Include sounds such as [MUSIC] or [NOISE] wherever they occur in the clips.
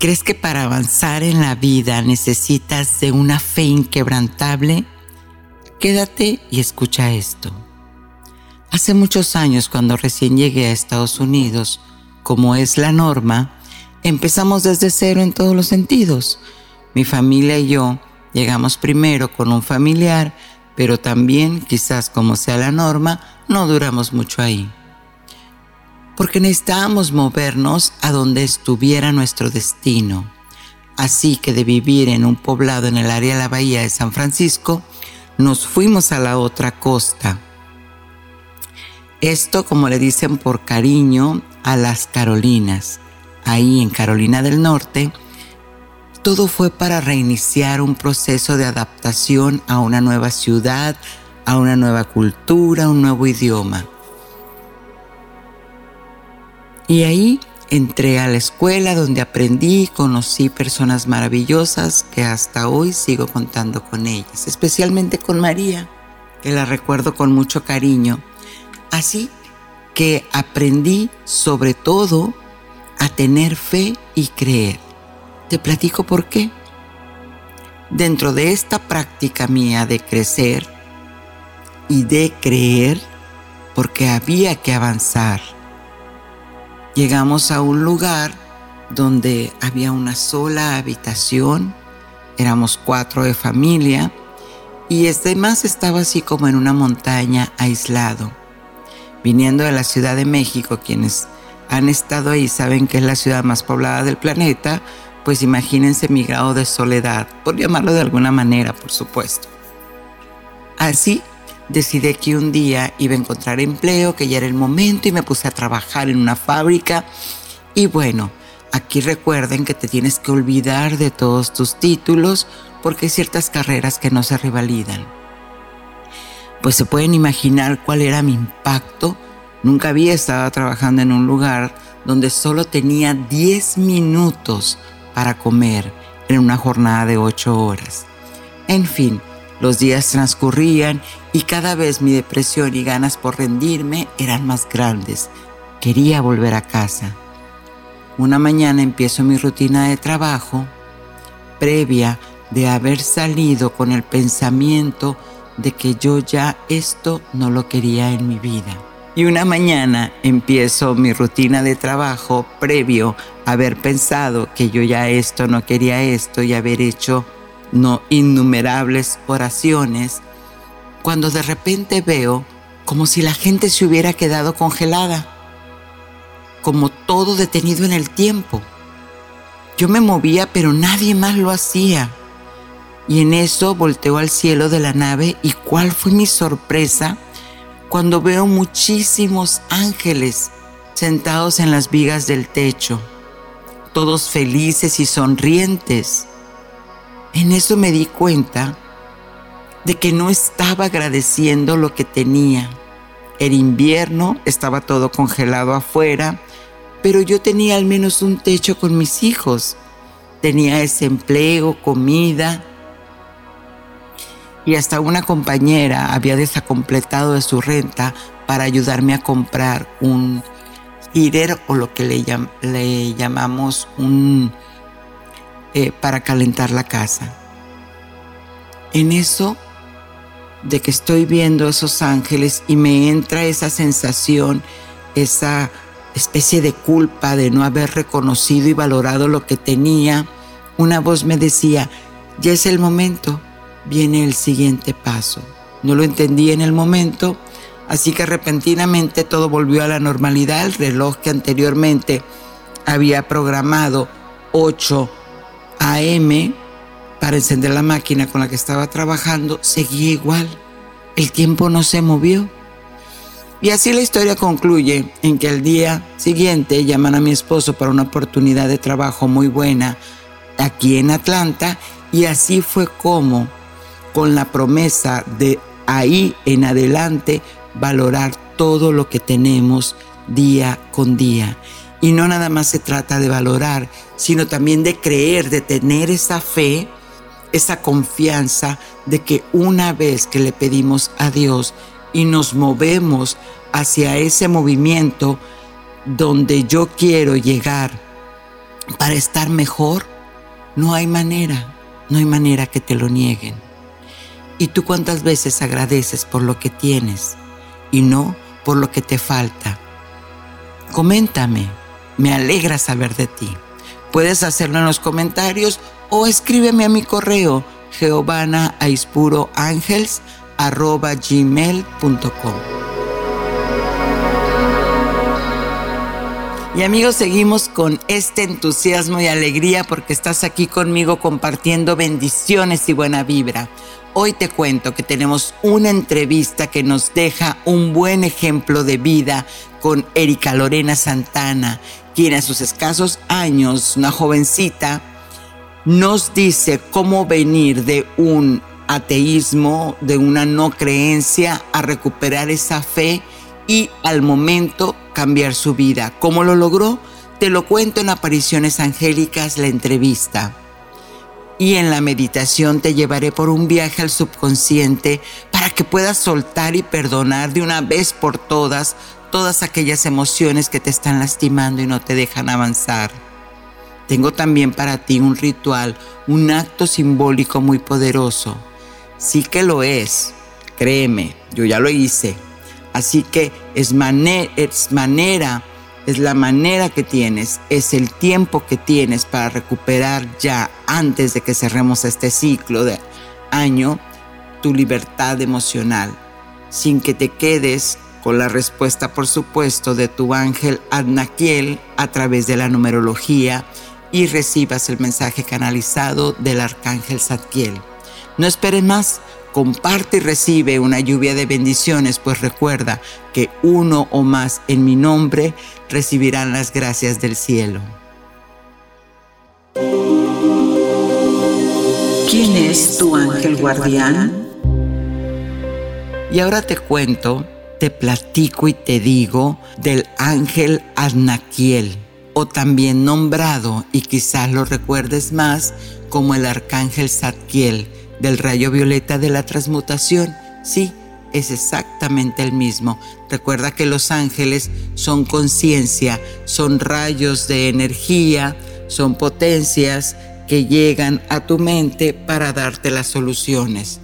¿Crees que para avanzar en la vida necesitas de una fe inquebrantable? Quédate y escucha esto. Hace muchos años, cuando recién llegué a Estados Unidos, como es la norma, empezamos desde cero en todos los sentidos. Mi familia y yo llegamos primero con un familiar, pero también, quizás como sea la norma, no duramos mucho ahí. Porque necesitábamos movernos a donde estuviera nuestro destino. Así que de vivir en un poblado en el área de la bahía de San Francisco, nos fuimos a la otra costa esto, como le dicen por cariño, a las Carolinas. Ahí en Carolina del Norte, todo fue para reiniciar un proceso de adaptación a una nueva ciudad, a una nueva cultura, un nuevo idioma. Y ahí entré a la escuela donde aprendí y conocí personas maravillosas que hasta hoy sigo contando con ellas, especialmente con María, que la recuerdo con mucho cariño Así que aprendí sobre todo a tener fe y creer. Te platico por qué. Dentro de esta práctica mía de crecer y de creer, porque había que avanzar, llegamos a un lugar donde había una sola habitación, éramos cuatro de familia, y este más estaba así como en una montaña aislado viniendo de la Ciudad de México, quienes han estado ahí saben que es la ciudad más poblada del planeta, pues imagínense mi grado de soledad, por llamarlo de alguna manera, por supuesto. Así decidí que un día iba a encontrar empleo, que ya era el momento y me puse a trabajar en una fábrica. Y bueno, aquí recuerden que te tienes que olvidar de todos tus títulos porque hay ciertas carreras que no se revalidan pues se pueden imaginar cuál era mi impacto. Nunca había estado trabajando en un lugar donde solo tenía 10 minutos para comer en una jornada de 8 horas. En fin, los días transcurrían y cada vez mi depresión y ganas por rendirme eran más grandes. Quería volver a casa. Una mañana empiezo mi rutina de trabajo previa de haber salido con el pensamiento de que yo ya esto no lo quería en mi vida. Y una mañana empiezo mi rutina de trabajo previo a haber pensado que yo ya esto no quería esto y haber hecho no innumerables oraciones, cuando de repente veo como si la gente se hubiera quedado congelada, como todo detenido en el tiempo. Yo me movía, pero nadie más lo hacía. Y en eso volteo al cielo de la nave y cuál fue mi sorpresa cuando veo muchísimos ángeles sentados en las vigas del techo, todos felices y sonrientes. En eso me di cuenta de que no estaba agradeciendo lo que tenía. El invierno estaba todo congelado afuera, pero yo tenía al menos un techo con mis hijos. Tenía ese empleo, comida, y hasta una compañera había desacompletado de su renta para ayudarme a comprar un heater o lo que le llamamos un eh, para calentar la casa. En eso de que estoy viendo esos ángeles y me entra esa sensación, esa especie de culpa de no haber reconocido y valorado lo que tenía, una voz me decía, ya es el momento, viene el siguiente paso. No lo entendí en el momento, así que repentinamente todo volvió a la normalidad. El reloj que anteriormente había programado 8 AM para encender la máquina con la que estaba trabajando seguía igual. El tiempo no se movió. Y así la historia concluye en que al día siguiente llaman a mi esposo para una oportunidad de trabajo muy buena aquí en Atlanta y así fue como, con la promesa de ahí en adelante, valorar todo lo que tenemos día con día. Y no nada más se trata de valorar, sino también de creer, de tener esa fe, esa confianza de que una vez que le pedimos a Dios y nos movemos hacia ese movimiento donde yo quiero llegar para estar mejor, no hay manera, no hay manera que te lo nieguen. ¿Y tú cuántas veces agradeces por lo que tienes y no por lo que te falta? Coméntame, me alegra saber de ti. Puedes hacerlo en los comentarios o escríbeme a mi correo geovanaaispuro.angels.gmail.com Y amigos, seguimos con este entusiasmo y alegría porque estás aquí conmigo compartiendo bendiciones y buena vibra. Hoy te cuento que tenemos una entrevista que nos deja un buen ejemplo de vida con Erika Lorena Santana, quien a sus escasos años, una jovencita, nos dice cómo venir de un ateísmo, de una no creencia, a recuperar esa fe y al momento cambiar su vida. ¿Cómo lo logró? Te lo cuento en Apariciones Angélicas, la entrevista. Y en la meditación te llevaré por un viaje al subconsciente para que puedas soltar y perdonar de una vez por todas todas aquellas emociones que te están lastimando y no te dejan avanzar. Tengo también para ti un ritual, un acto simbólico muy poderoso. Sí que lo es, créeme, yo ya lo hice Así que es, es manera, es la manera que tienes, es el tiempo que tienes para recuperar ya antes de que cerremos este ciclo de año tu libertad emocional, sin que te quedes con la respuesta, por supuesto, de tu ángel Adnaquiel a través de la numerología y recibas el mensaje canalizado del arcángel Zadkiel. No esperes más, comparte y recibe una lluvia de bendiciones, pues recuerda que uno o más en mi nombre recibirán las gracias del cielo. ¿Quién es tu ángel guardián? Y ahora te cuento, te platico y te digo del ángel Adnaquiel, o también nombrado, y quizás lo recuerdes más, como el arcángel Zadkiel del rayo violeta de la transmutación. Sí, es exactamente el mismo. Recuerda que los ángeles son conciencia, son rayos de energía, son potencias que llegan a tu mente para darte las soluciones.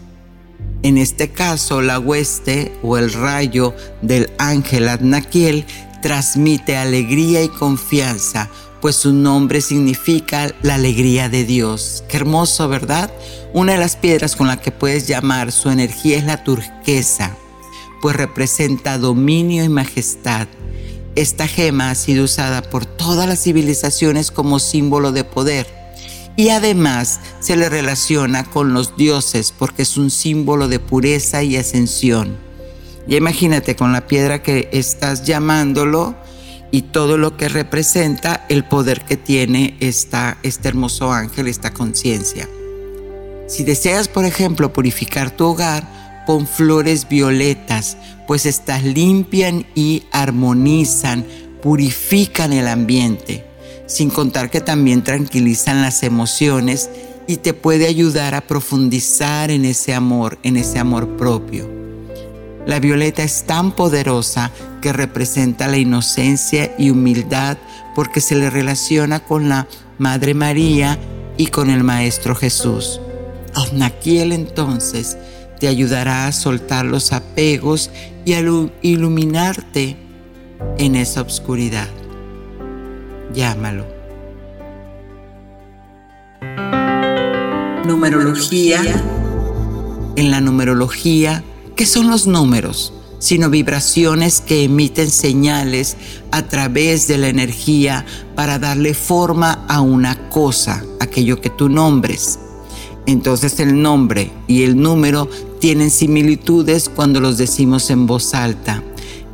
En este caso, la hueste o el rayo del ángel Adnaquiel transmite alegría y confianza, pues su nombre significa la alegría de Dios. Qué hermoso, ¿verdad? Una de las piedras con la que puedes llamar su energía es la turquesa, pues representa dominio y majestad. Esta gema ha sido usada por todas las civilizaciones como símbolo de poder y además se le relaciona con los dioses porque es un símbolo de pureza y ascensión. Ya imagínate con la piedra que estás llamándolo y todo lo que representa el poder que tiene esta, este hermoso ángel, esta conciencia. Si deseas, por ejemplo, purificar tu hogar, pon flores violetas, pues estas limpian y armonizan, purifican el ambiente, sin contar que también tranquilizan las emociones y te puede ayudar a profundizar en ese amor, en ese amor propio. La violeta es tan poderosa que representa la inocencia y humildad porque se le relaciona con la Madre María y con el Maestro Jesús. Osnaquiel entonces te ayudará a soltar los apegos y a iluminarte en esa oscuridad. Llámalo. Numerología. En la numerología, ¿qué son los números? Sino vibraciones que emiten señales a través de la energía para darle forma a una cosa, aquello que tú nombres. Entonces el nombre y el número tienen similitudes cuando los decimos en voz alta.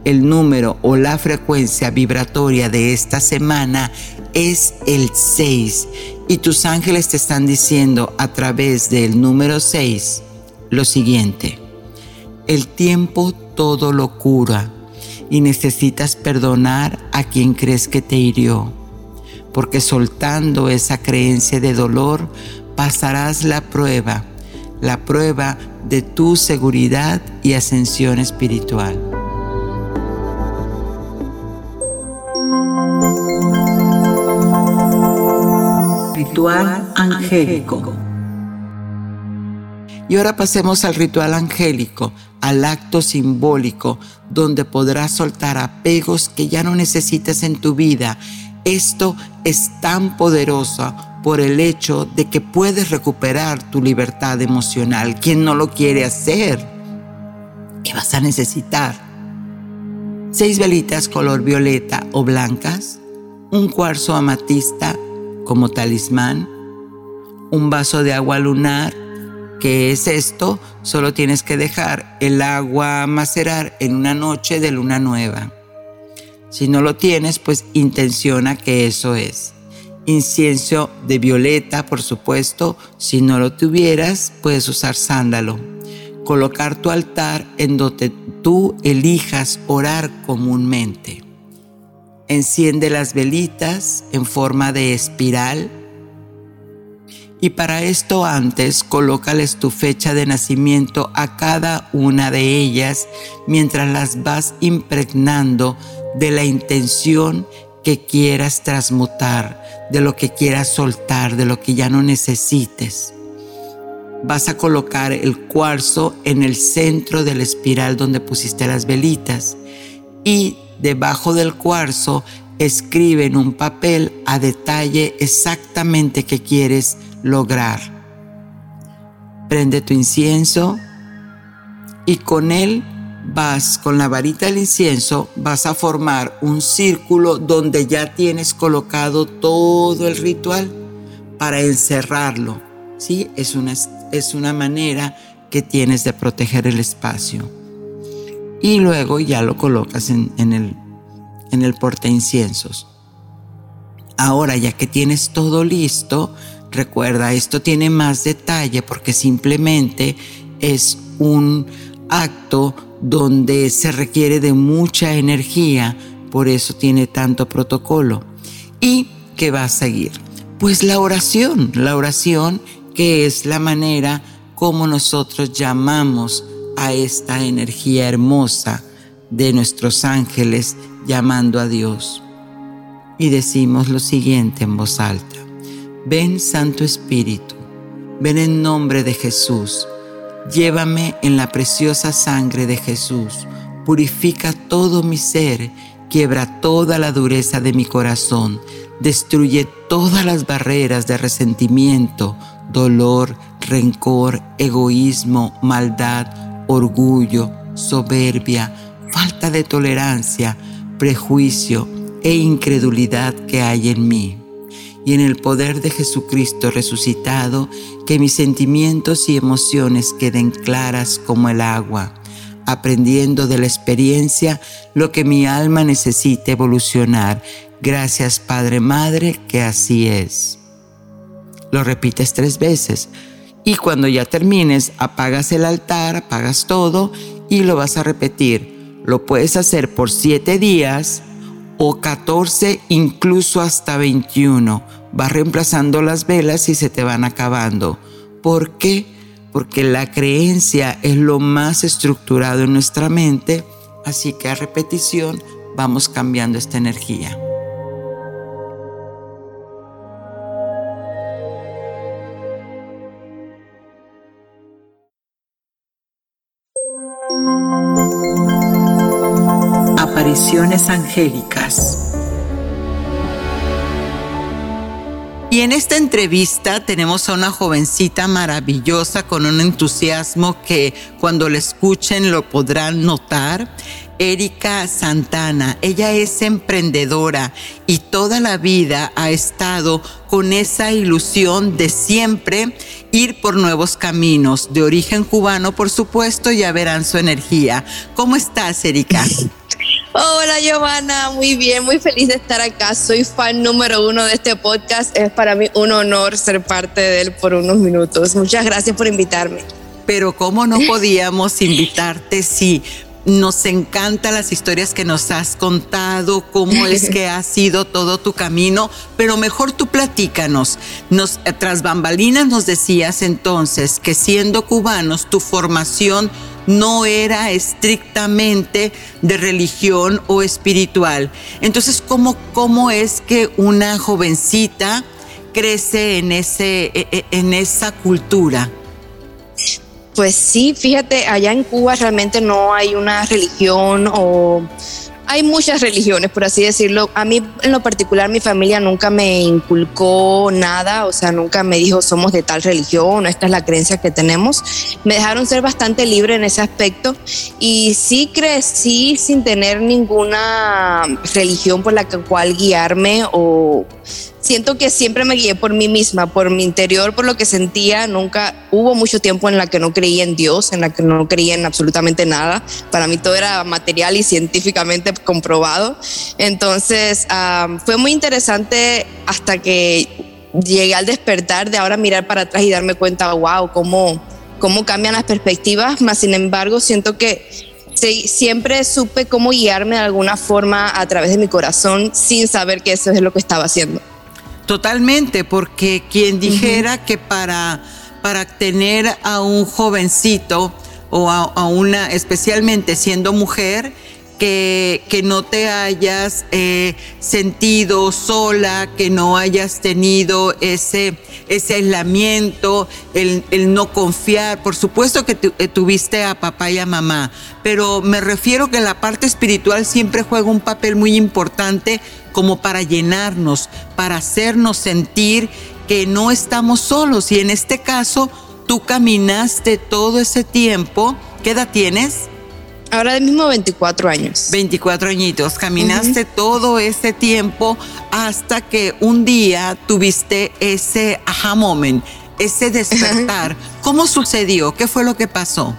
El número o la frecuencia vibratoria de esta semana es el 6 y tus ángeles te están diciendo a través del número 6 lo siguiente. El tiempo todo lo cura y necesitas perdonar a quien crees que te hirió, porque soltando esa creencia de dolor pasarás la prueba, la prueba de tu seguridad y ascensión espiritual. Ritual angélico. Y ahora pasemos al ritual angélico, al acto simbólico, donde podrás soltar apegos que ya no necesitas en tu vida. Esto es tan poderoso por el hecho de que puedes recuperar tu libertad emocional. ¿Quién no lo quiere hacer? ¿Qué vas a necesitar? Seis velitas color violeta o blancas, un cuarzo amatista como talismán, un vaso de agua lunar, que es esto, solo tienes que dejar el agua macerar en una noche de luna nueva. Si no lo tienes, pues intenciona que eso es incienso de violeta, por supuesto. Si no lo tuvieras, puedes usar sándalo. Colocar tu altar en donde tú elijas orar comúnmente. Enciende las velitas en forma de espiral. Y para esto antes colócales tu fecha de nacimiento a cada una de ellas mientras las vas impregnando de la intención que quieras transmutar, de lo que quieras soltar, de lo que ya no necesites. Vas a colocar el cuarzo en el centro de la espiral donde pusiste las velitas y debajo del cuarzo escribe en un papel a detalle exactamente qué quieres lograr. Prende tu incienso y con él vas con la varita del incienso, vas a formar un círculo donde ya tienes colocado todo el ritual para encerrarlo. ¿sí? Es, una, es una manera que tienes de proteger el espacio. Y luego ya lo colocas en, el, en el porte inciensos. Ahora, ya que tienes todo listo, recuerda, esto tiene más detalle porque simplemente es un acto donde se requiere de mucha energía, por eso tiene tanto protocolo. ¿Y qué va a seguir? Pues la oración, la oración que es la manera como nosotros llamamos a esta energía hermosa de nuestros ángeles llamando a Dios. Y decimos lo siguiente en voz alta. Ven Santo Espíritu, ven en nombre de Jesús. Llévame en la preciosa sangre de Jesús. Purifica todo mi ser, quiebra toda la dureza de mi corazón, destruye todas las barreras de resentimiento, dolor, rencor, egoísmo, maldad, orgullo, soberbia, falta de tolerancia, prejuicio e incredulidad que hay en mí y en el poder de Jesucristo resucitado, que mis sentimientos y emociones queden claras como el agua, aprendiendo de la experiencia lo que mi alma necesita evolucionar. Gracias Padre Madre, que así es. Lo repites tres veces y cuando ya termines apagas el altar, apagas todo y lo vas a repetir. Lo puedes hacer por siete días o 14, incluso hasta 21. Vas reemplazando las velas y se te van acabando. ¿Por qué? Porque la creencia es lo más estructurado en nuestra mente, así que a repetición vamos cambiando esta energía. Angélicas. Y en esta entrevista tenemos a una jovencita maravillosa con un entusiasmo que cuando la escuchen lo podrán notar. Erika Santana. Ella es emprendedora y toda la vida ha estado con esa ilusión de siempre ir por nuevos caminos, de origen cubano por supuesto, ya verán su energía. ¿Cómo estás, Erika? [LAUGHS] Hola Giovanna, muy bien, muy feliz de estar acá. Soy fan número uno de este podcast. Es para mí un honor ser parte de él por unos minutos. Muchas gracias por invitarme. Pero ¿cómo no podíamos invitarte si nos encantan las historias que nos has contado, cómo es que ha sido todo tu camino, pero mejor tú platícanos. Nos, tras bambalinas nos decías entonces que siendo cubanos tu formación no era estrictamente de religión o espiritual. Entonces, ¿cómo, cómo es que una jovencita crece en, ese, e, e, en esa cultura? Pues sí, fíjate, allá en Cuba realmente no hay una religión o hay muchas religiones, por así decirlo. A mí en lo particular mi familia nunca me inculcó nada, o sea, nunca me dijo somos de tal religión, esta es la creencia que tenemos. Me dejaron ser bastante libre en ese aspecto y sí crecí sin tener ninguna religión por la cual guiarme o siento que siempre me guié por mí misma, por mi interior, por lo que sentía. Nunca hubo mucho tiempo en la que no creía en Dios, en la que no creía en absolutamente nada. Para mí todo era material y científicamente comprobado. Entonces fue muy interesante hasta que llegué al despertar de ahora mirar para atrás y darme cuenta, wow, cómo, cómo cambian las perspectivas. Más sin embargo, siento que siempre supe cómo guiarme de alguna forma a través de mi corazón sin saber que eso es lo que estaba haciendo. Totalmente, porque quien dijera que para, para tener a un jovencito o a, una, especialmente siendo mujer, que, que, no te hayas eh, sentido sola, que no hayas tenido ese, ese aislamiento, el, el no confiar. Por supuesto que eh, tuviste a papá y a mamá, pero me refiero que la parte espiritual siempre juega un papel muy importante como para llenarnos, para hacernos sentir que no estamos solos. Y en este caso, tú caminaste todo ese tiempo. ¿Qué edad tienes? Ahora mismo 24 años. 24 añitos. Caminaste todo ese tiempo hasta que un día tuviste ese aha moment, ese despertar. [LAUGHS] ¿Cómo sucedió? ¿Qué fue lo que pasó?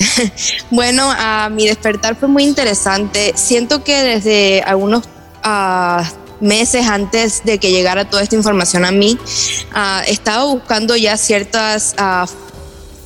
[LAUGHS] bueno, uh, mi despertar fue muy interesante. Siento que desde algunos meses antes de que llegara toda esta información a mí, uh, estaba buscando ya ciertas uh,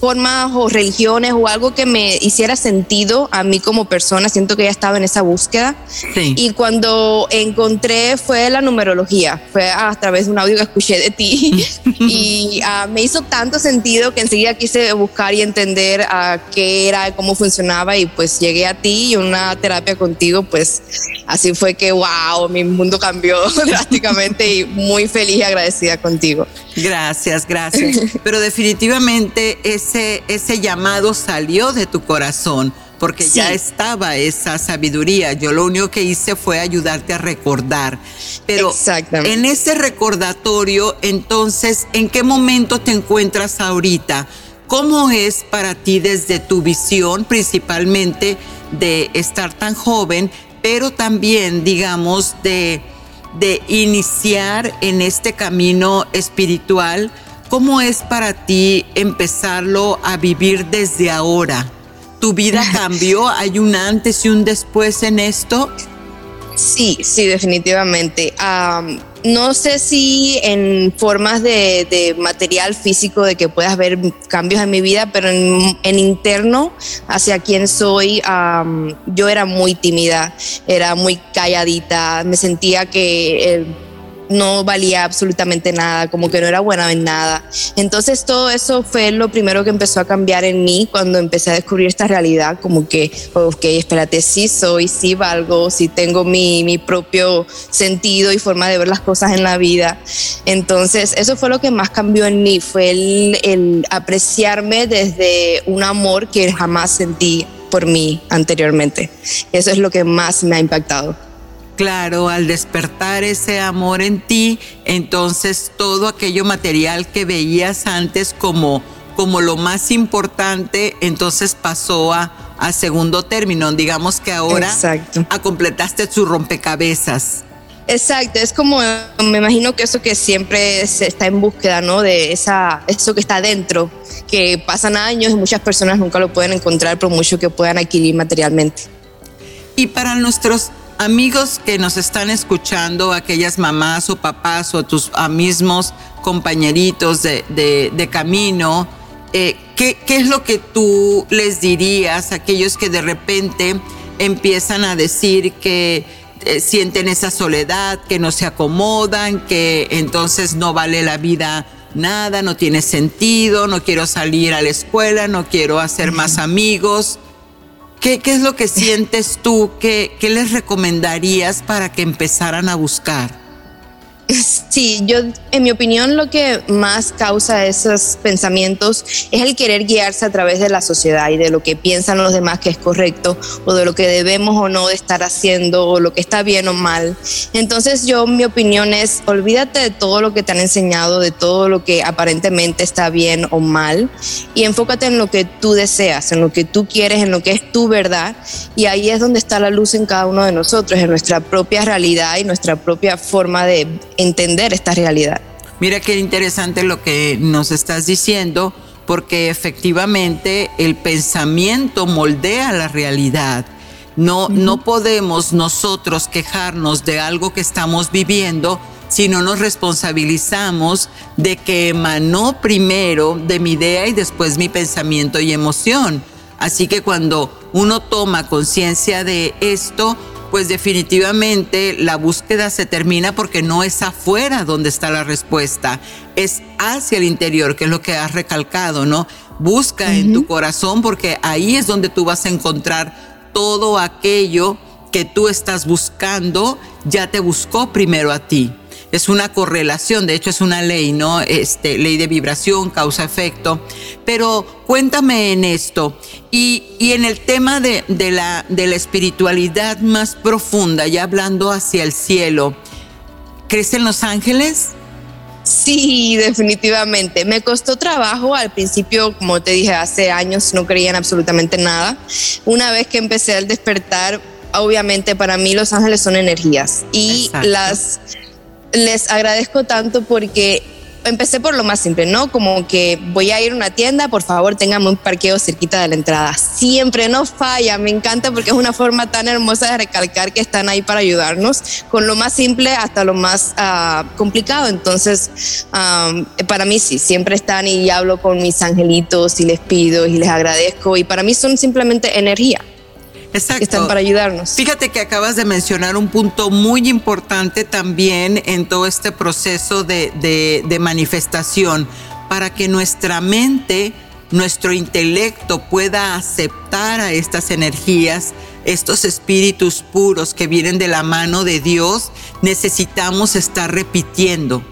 formas o religiones o algo que me hiciera sentido a mí como persona. Siento que ya estaba en esa búsqueda. Y cuando encontré fue la numerología, fue a través de un audio que escuché de ti [LAUGHS] y uh, me hizo tanto sentido que enseguida quise buscar y entender a uh, qué era, cómo funcionaba y pues llegué a ti y una terapia contigo, pues así fue que, wow, mi mundo cambió [LAUGHS] drásticamente y muy feliz y agradecida contigo. Gracias, gracias. [LAUGHS] Pero definitivamente es ese, llamado salió de tu corazón porque ya estaba esa sabiduría. Yo lo único que hice fue ayudarte a recordar. Pero en ese recordatorio, entonces, ¿en qué momento te encuentras ahorita? ¿Cómo es para ti desde tu visión, principalmente de estar tan joven, pero también, digamos, de, de iniciar en este camino espiritual? ¿Cómo es para ti empezarlo a vivir desde ahora? ¿Tu vida [LAUGHS] cambió? ¿Hay un antes y un después en esto? Sí, sí, definitivamente. no sé si en formas de, material físico de que puedas ver cambios en mi vida, pero en, interno, hacia quién soy, yo era muy tímida, era muy calladita, me sentía que no valía absolutamente nada, como que no era buena en nada. Entonces todo eso fue lo primero que empezó a cambiar en mí cuando empecé a descubrir esta realidad, como que, ok, espérate, sí soy, sí valgo, sí tengo mi, mi propio sentido y forma de ver las cosas en la vida. Entonces eso fue lo que más cambió en mí, fue el, el apreciarme desde un amor que jamás sentí por mí anteriormente. Eso es lo que más me ha impactado. Claro, al despertar ese amor en ti, entonces todo aquello material que veías antes como, como lo más importante, entonces pasó a, a segundo término. Digamos que ahora Exacto. a completaste su rompecabezas. Exacto, es como, me imagino que eso que siempre se está en búsqueda, ¿no? De esa, eso que está dentro, que pasan años y muchas personas nunca lo pueden encontrar por mucho que puedan adquirir materialmente. Y para nuestros amigos que nos están escuchando, aquellas mamás o papás o tus mismos compañeritos de, de, de camino, eh, ¿qué, ¿qué es lo que tú les dirías a aquellos que de repente empiezan a decir que eh, sienten esa soledad, que no se acomodan, que entonces no vale la vida nada, no tiene sentido, no quiero salir a la escuela, no quiero hacer más amigos? ¿Qué, ¿Qué, es lo que sientes tú? ¿Qué, ¿Qué les recomendarías para que empezaran a buscar? Sí, yo, en mi opinión, lo que más causa esos pensamientos es el querer guiarse a través de la sociedad y de lo que piensan los demás que es correcto o de lo que debemos o no de estar haciendo o lo que está bien o mal. Entonces, yo, mi opinión es, olvídate de todo lo que te han enseñado, de todo lo que aparentemente está bien o mal y enfócate en lo que tú deseas, en lo que tú quieres, en lo que es tu verdad y ahí es donde está la luz en cada uno de nosotros, en nuestra propia realidad y nuestra propia forma de entender esta realidad. Mira qué interesante lo que nos estás diciendo, porque efectivamente el pensamiento moldea la realidad. No, uh -huh. no podemos nosotros quejarnos de algo que estamos viviendo si no nos responsabilizamos de que emanó primero de mi idea y después mi pensamiento y emoción. Así que cuando uno toma conciencia de esto, pues definitivamente la búsqueda se termina porque no es afuera donde está la respuesta, es hacia el interior, que es lo que has recalcado, ¿no? Busca uh -huh. en tu corazón porque ahí es donde tú vas a encontrar todo aquello que tú estás buscando, ya te buscó primero a ti. Es una correlación, de hecho es una ley, ¿no? Este, ley de vibración, causa-efecto. Pero cuéntame en esto y, y en el tema de, de, la, de la espiritualidad más profunda, ya hablando hacia el cielo, ¿crees en los ángeles? Sí, definitivamente. Me costó trabajo al principio, como te dije, hace años no creía en absolutamente nada. Una vez que empecé al despertar, obviamente para mí los ángeles son energías y Exacto. las les agradezco tanto porque empecé por lo más simple, ¿no? Como que voy a ir a una tienda, por favor, téngame un parqueo cerquita de la entrada. Siempre no falla, me encanta porque es una forma tan hermosa de recalcar que están ahí para ayudarnos, con lo más simple hasta lo más uh, complicado. Entonces, um, para mí sí, siempre están y hablo con mis angelitos y les pido y les agradezco y para mí son simplemente energía. Exacto. están para ayudarnos. Fíjate que acabas de mencionar un punto muy importante también en todo este proceso de, de, de manifestación, para que nuestra mente, nuestro intelecto pueda aceptar a estas energías, estos espíritus puros que vienen de la mano de Dios, necesitamos estar repitiendo.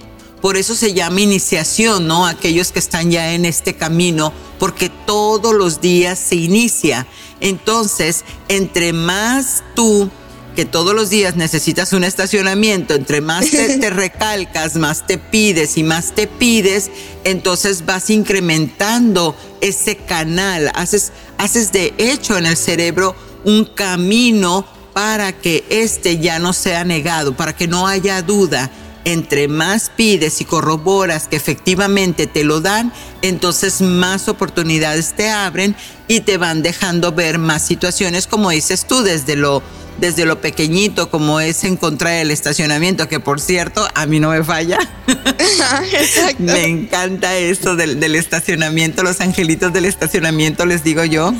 Por eso se llama iniciación, ¿no? Aquellos que están ya en este camino, porque todos los días se inicia. Entonces, entre más tú, que todos los días necesitas un estacionamiento, entre más te, [LAUGHS] te, recalcas, más te pides y más te pides, entonces vas incrementando ese canal, haces, haces de hecho en el cerebro un camino para que este ya no sea negado, para que no haya duda entre más pides y corroboras que efectivamente te lo dan, entonces más oportunidades te abren y te van dejando ver más situaciones, como dices tú, desde lo, desde lo pequeñito, como es encontrar el estacionamiento, que por cierto, a mí no me falla. [LAUGHS] me encanta esto del, del, estacionamiento, los angelitos del estacionamiento, les digo yo.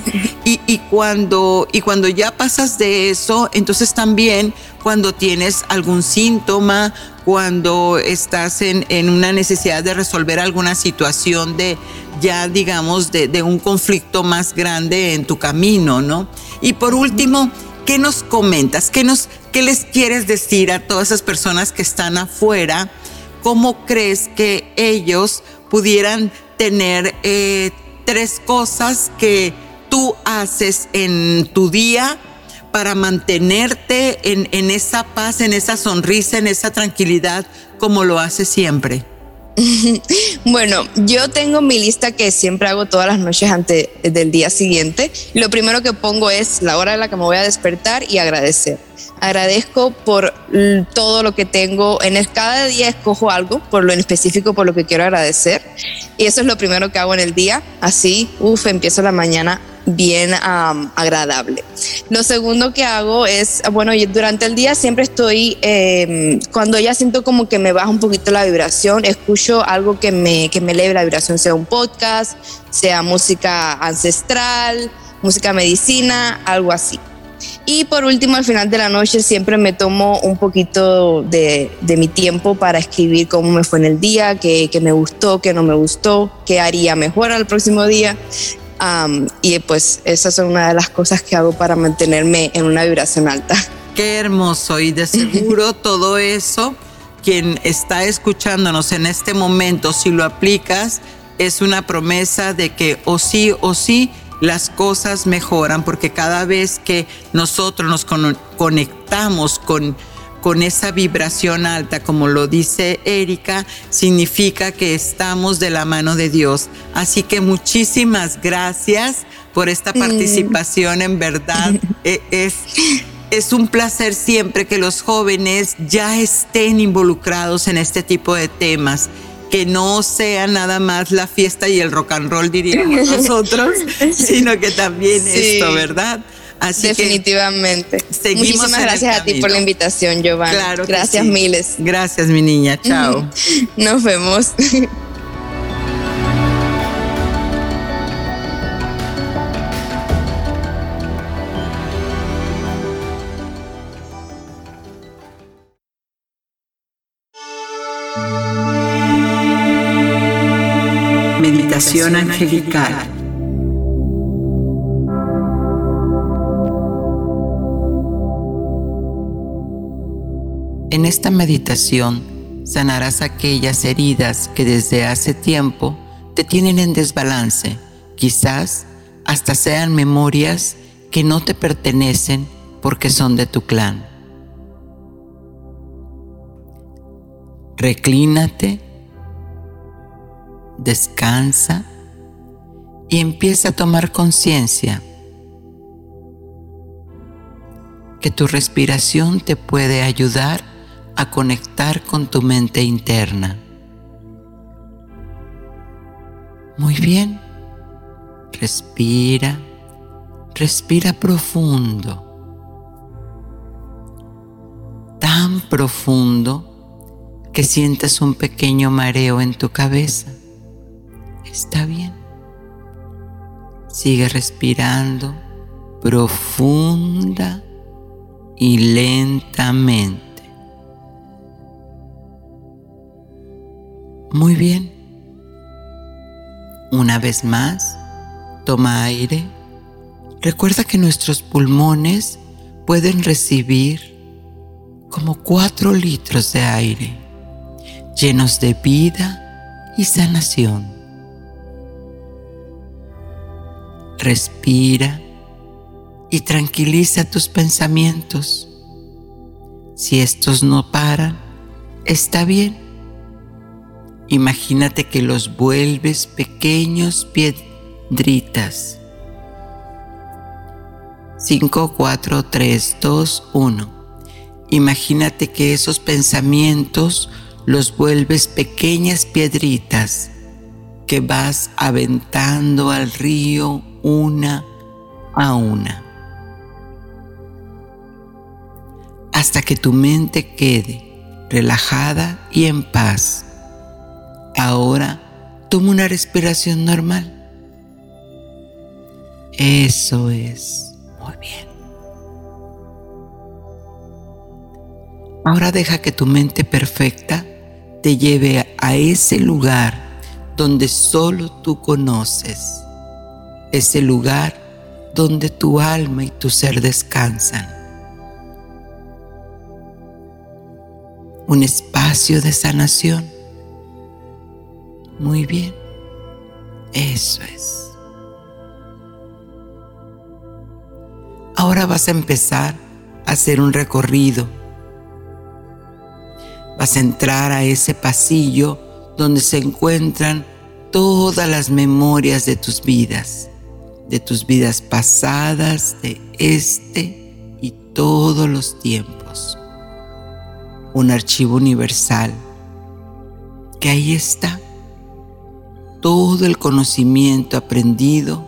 Y, y, cuando, y cuando ya pasas de eso, entonces también cuando tienes algún síntoma, cuando estás en, en, una necesidad de resolver alguna situación de ya digamos de, de, un conflicto más grande en tu camino, ¿no? Y por último, ¿qué nos comentas? ¿Qué, nos, qué les quieres decir a todas esas personas que están afuera? ¿Cómo crees que ellos pudieran tener eh, tres cosas que tú haces en tu día para mantenerte en, en esa paz, en esa sonrisa, en esa tranquilidad, como lo haces siempre? [LAUGHS] Bueno, yo tengo mi lista que siempre hago todas las noches antes del día siguiente. Lo primero que pongo es la hora en la que me voy a despertar y agradecer. Agradezco por todo lo que tengo. En el, cada día escojo algo, por lo en específico, por lo que quiero agradecer. Y eso es lo primero que hago en el día. Así, uff, empiezo la mañana bien agradable. Lo segundo que hago es, bueno, durante el día siempre estoy, em, cuando ya siento como que me baja un poquito la vibración, escucho algo que me, que me eleve la vibración, sea un podcast, sea música ancestral, música medicina, algo así. Y por último, al final de la noche siempre me tomo un poquito de, de mi tiempo para escribir cómo me fue en el día, qué, qué, me gustó, qué no me gustó, qué haría mejor al próximo día y pues esas son una de las cosas que hago para mantenerme en una vibración alta. Qué hermoso y de seguro [LAUGHS] todo eso, quien está escuchándonos en este momento, si lo aplicas, es una promesa de que o sí o sí las cosas mejoran, porque cada vez que nosotros nos conectamos con con esa vibración alta, como lo dice Erika, significa que estamos de la mano de Dios. Así que muchísimas gracias por esta participación, en verdad. [LAUGHS] E, es, es un placer siempre que los jóvenes ya estén involucrados en este tipo de temas que no sea nada más la fiesta y el rock and roll, diríamos [LAUGHS] nosotros, sino que también esto, ¿verdad? Definitivamente. Muchísimas gracias a ti por la invitación, Giovanni. Claro gracias miles. Gracias, mi niña. Chao. [LAUGHS] Nos vemos. [LAUGHS] Angelical. En esta meditación sanarás aquellas heridas que desde hace tiempo te tienen en desbalance, quizás hasta sean memorias que no te pertenecen porque son de tu clan. Reclínate, descansa y empieza a tomar conciencia que tu respiración te puede ayudar a conectar con tu mente interna. Muy bien. Respira, respira profundo. Tan profundo que sientes un pequeño mareo en tu cabeza. Está bien. Sigue respirando profunda y lentamente. Muy bien. Una vez más, toma aire. Recuerda que nuestros pulmones pueden recibir como cuatro litros de aire, llenos de vida y sanación. Respira y tranquiliza tus pensamientos. Si estos no paran, está bien Imagínate que los vuelves pequeños piedritas. 5, 4, 3, 2, 1. Imagínate que esos pensamientos los vuelves pequeñas piedritas que vas aventando al río una a una. Hasta que tu mente quede relajada y en paz. Ahora toma una respiración normal. Eso es. Muy bien. Ahora deja que tu mente perfecta te lleve a ese lugar donde solo tú conoces. Ese lugar donde tu alma y tu ser descansan. Un espacio de sanación muy bien. Eso es. ahora vas a empezar a hacer un recorrido. Vas a entrar a ese pasillo donde se encuentran todas las memorias de tus vidas, de tus vidas pasadas, de este y todos los tiempos. Un archivo universal que ahí está todo el conocimiento aprendido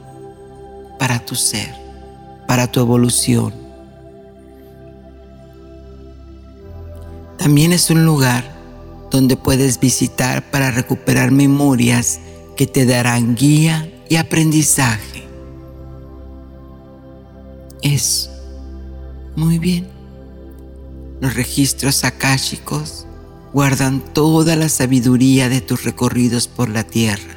para tu ser, para tu evolución. También es un lugar donde puedes visitar para recuperar memorias que te darán guía y aprendizaje. Es muy bien. Los registros akáshicos guardan toda la sabiduría de tus recorridos por la tierra.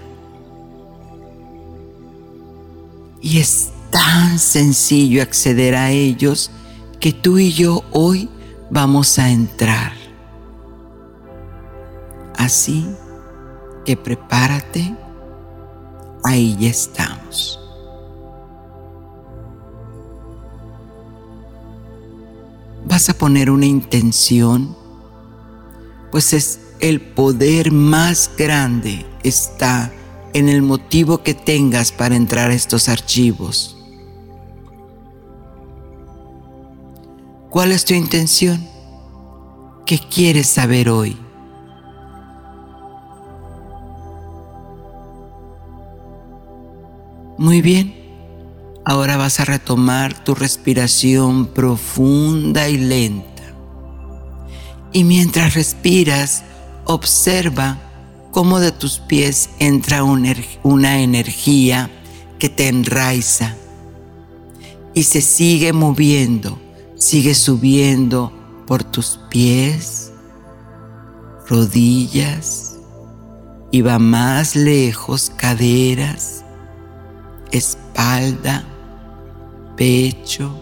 Y es tan sencillo acceder a ellos que tú y yo hoy vamos a entrar. Así que prepárate, ahí ya estamos. Vas a poner una intención, pues es el poder más grande está en el motivo que tengas para entrar a estos archivos. ¿Cuál es tu intención? ¿Qué quieres saber hoy? Muy bien, ahora vas a retomar tu respiración profunda y lenta. Y mientras respiras, observa cómo de tus pies entra una energía que te enraiza y se sigue moviendo, sigue subiendo por tus pies, rodillas y va más lejos caderas, espalda, pecho.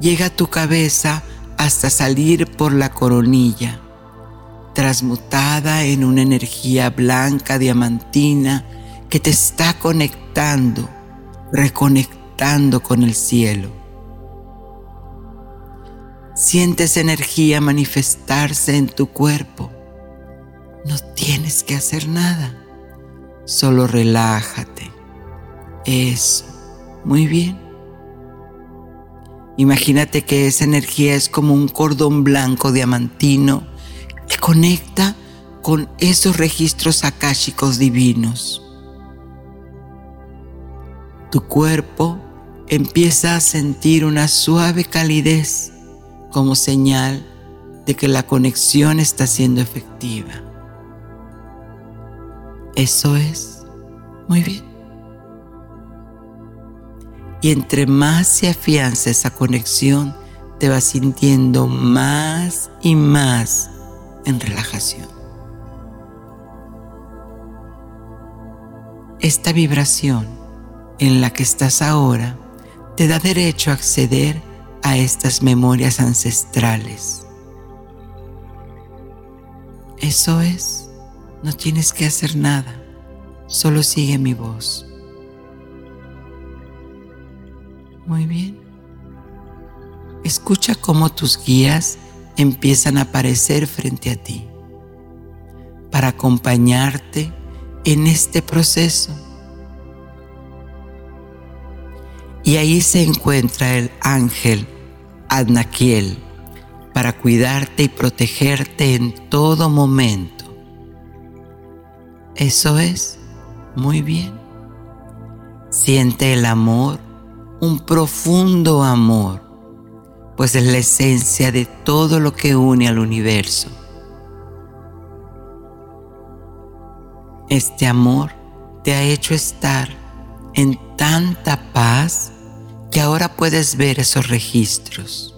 Llega tu cabeza hasta salir por la coronilla transmutada en una energía blanca diamantina que te está conectando, reconectando con el cielo. Sientes energía manifestarse en tu cuerpo. No tienes que hacer nada. Solo relájate. Eso. Muy bien. Imagínate que esa energía es como un cordón blanco diamantino te conecta con esos registros akáshicos divinos. Tu cuerpo empieza a sentir una suave calidez como señal de que la conexión está siendo efectiva. Eso es muy bien. Y entre más se afianza esa conexión, te vas sintiendo más y más en relajación. Esta vibración en la que estás ahora te da derecho a acceder a estas memorias ancestrales. Eso es, no tienes que hacer nada, solo sigue mi voz. Muy bien. Escucha cómo tus guías empiezan a aparecer frente a ti para acompañarte en este proceso. Y ahí se encuentra el ángel Adnaquiel para cuidarte y protegerte en todo momento. Eso es muy bien. Siente el amor, un profundo amor pues es la esencia de todo lo que une al universo. Este amor te ha hecho estar en tanta paz que ahora puedes ver esos registros.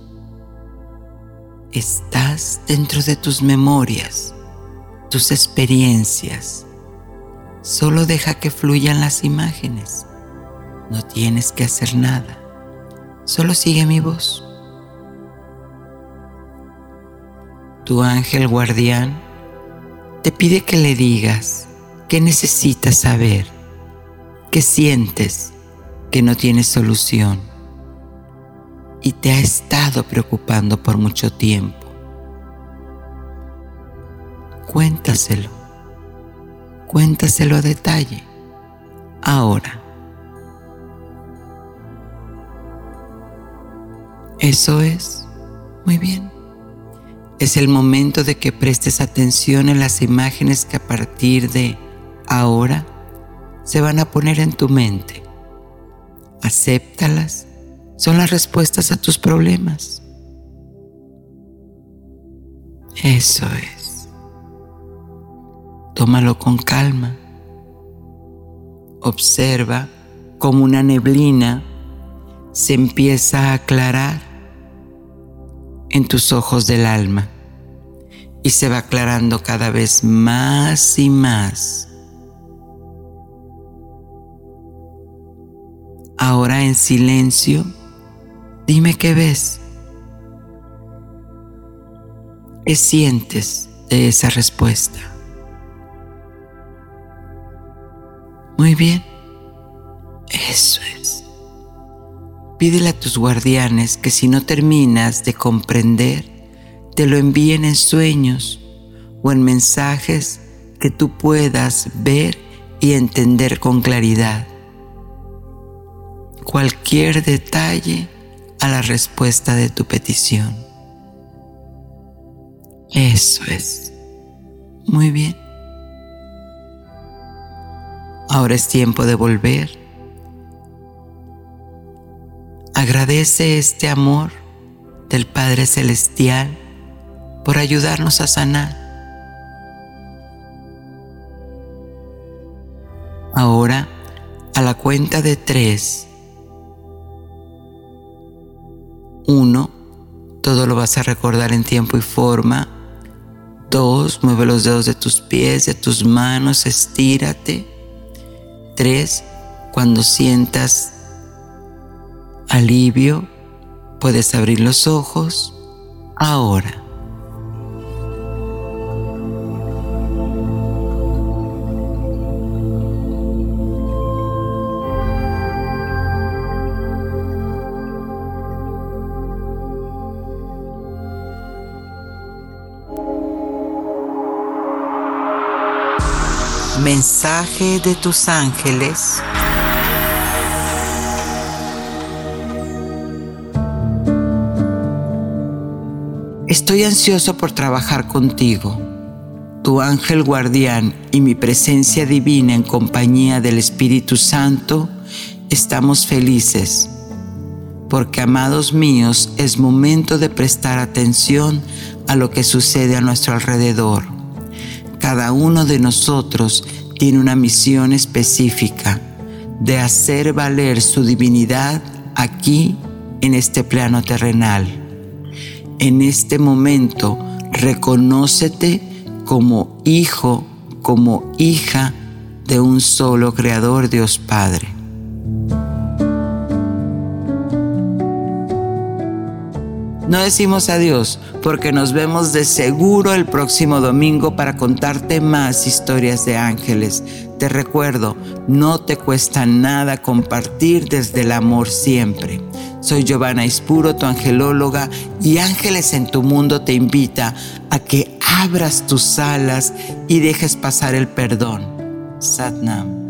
Estás dentro de tus memorias, tus experiencias. Solo deja que fluyan las imágenes. No tienes que hacer nada. Solo sigue mi voz. tu ángel guardián te pide que le digas que necesitas saber, que sientes que no tienes solución, y te ha estado preocupando por mucho tiempo. Cuéntaselo, cuéntaselo a detalle, ahora. Eso es, muy bien. Es el momento de que prestes atención en las imágenes que a partir de ahora se van a poner en tu mente. Acéptalas son las respuestas a tus problemas. Eso es. Tómalo con calma. Observa cómo una neblina se empieza a aclarar en tus ojos del alma y se va aclarando cada vez más y más. Ahora en silencio, Dime qué ves. ¿Qué sientes de esa respuesta? Muy bien. Eso es. Pídele a tus guardianes que si no terminas de comprender, te lo envíen en sueños o en mensajes que tú puedas ver y entender con claridad. Cualquier detalle a la respuesta de tu petición. Eso es. Muy bien. Ahora es tiempo de volver. Agradece este amor del Padre Celestial por ayudarnos a sanar. Ahora, a la cuenta de tres, Uno, todo lo vas a recordar en tiempo y forma. Dos, mueve los dedos de tus pies, de tus manos, estírate. Tres, cuando sientas alivio, puedes abrir los ojos. Ahora. Mensaje de tus ángeles. Estoy ansioso por trabajar contigo. Tu ángel guardián y mi presencia divina en compañía del Espíritu Santo, estamos felices, porque amados míos, es momento de prestar atención a lo que sucede a nuestro alrededor cada uno de nosotros tiene una misión específica de hacer valer su divinidad aquí en este plano terrenal. En este momento, reconócete como hijo, como hija de un solo Creador Dios Padre. No decimos adiós porque nos vemos de seguro el próximo domingo para contarte más historias de ángeles. Te recuerdo, no te cuesta nada compartir desde el amor siempre. Soy Giovanna Ispuro, tu angelóloga, y Ángeles en tu Mundo te invita a que abras tus alas y dejes pasar el perdón. Satnam.